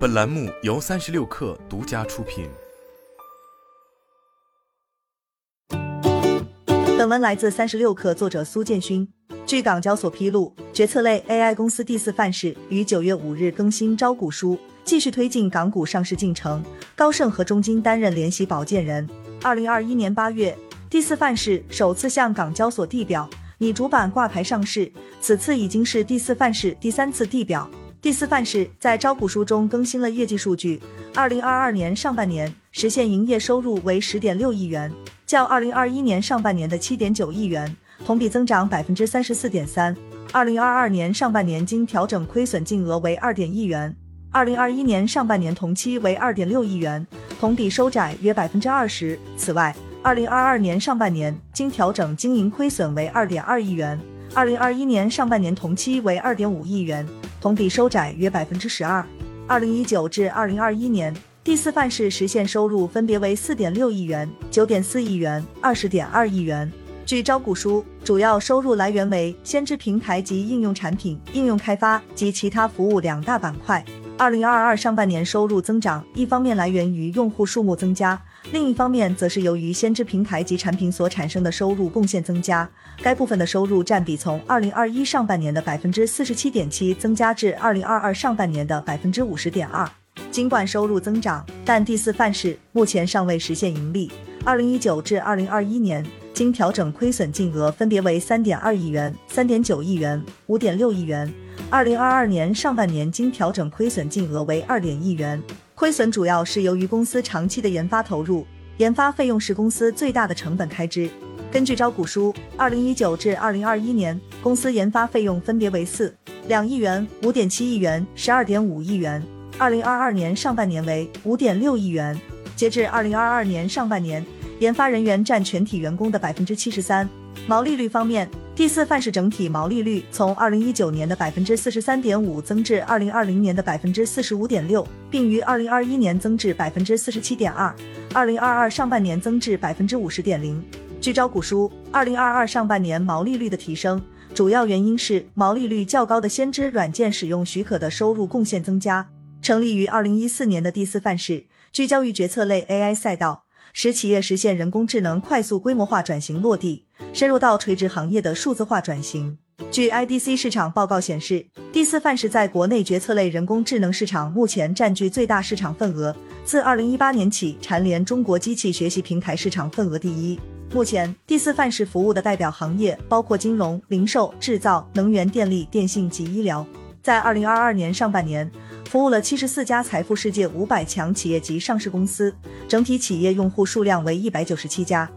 本栏目由三十六氪独家出品。本文来自三十六氪，作者苏建勋。据港交所披露，决策类 AI 公司第四范式于九月五日更新招股书，继续推进港股上市进程。高盛和中金担任联席保荐人。二零二一年八月，第四范式首次向港交所递表，拟主板挂牌上市。此次已经是第四范式第三次递表。第四范式在招股书中更新了业绩数据，二零二二年上半年实现营业收入为十点六亿元，较二零二一年上半年的七点九亿元，同比增长百分之三十四点三。二零二二年上半年经调整亏损净额为二点亿元，二零二一年上半年同期为二点六亿元，同比收窄约百分之二十。此外，二零二二年上半年经调整经营亏损为二点二亿元，二零二一年上半年同期为二点五亿元。同比收窄约百分之十二。二零一九至二零二一年，第四范式实现收入分别为四点六亿元、九点四亿元、二十点二亿元。据招股书，主要收入来源为先知平台及应用产品、应用开发及其他服务两大板块。二零二二上半年收入增长，一方面来源于用户数目增加。另一方面，则是由于先知平台及产品所产生的收入贡献增加，该部分的收入占比从二零二一上半年的百分之四十七点七增加至二零二二上半年的百分之五十点二。尽管收入增长，但第四范式目前尚未实现盈利。二零一九至二零二一年经调整亏损净额分别为三点二亿元、三点九亿元、五点六亿元。二零二二年上半年经调整亏损净额为二点亿元。亏损主要是由于公司长期的研发投入，研发费用是公司最大的成本开支。根据招股书，二零一九至二零二一年，公司研发费用分别为四两亿元、五点七亿元、十二点五亿元。二零二二年上半年为五点六亿元。截至二零二二年上半年，研发人员占全体员工的百分之七十三。毛利率方面，第四范式整体毛利率从二零一九年的百分之四十三点五增至二零二零年的百分之四十五点六，并于二零二一年增至百分之四十七点二，二零二二上半年增至百分之五十点零。据招股书，二零二二上半年毛利率的提升，主要原因是毛利率较高的先知软件使用许可的收入贡献增加。成立于二零一四年的第四范式，聚焦于决策类 AI 赛道。使企业实现人工智能快速规模化转型落地，深入到垂直行业的数字化转型。据 IDC 市场报告显示，第四范式在国内决策类人工智能市场目前占据最大市场份额，自2018年起蝉联中国机器学习平台市场份额第一。目前，第四范式服务的代表行业包括金融、零售、制造、能源、电力、电信及医疗。在二零二二年上半年。服务了七十四家财富世界五百强企业及上市公司，整体企业用户数量为一百九十七家。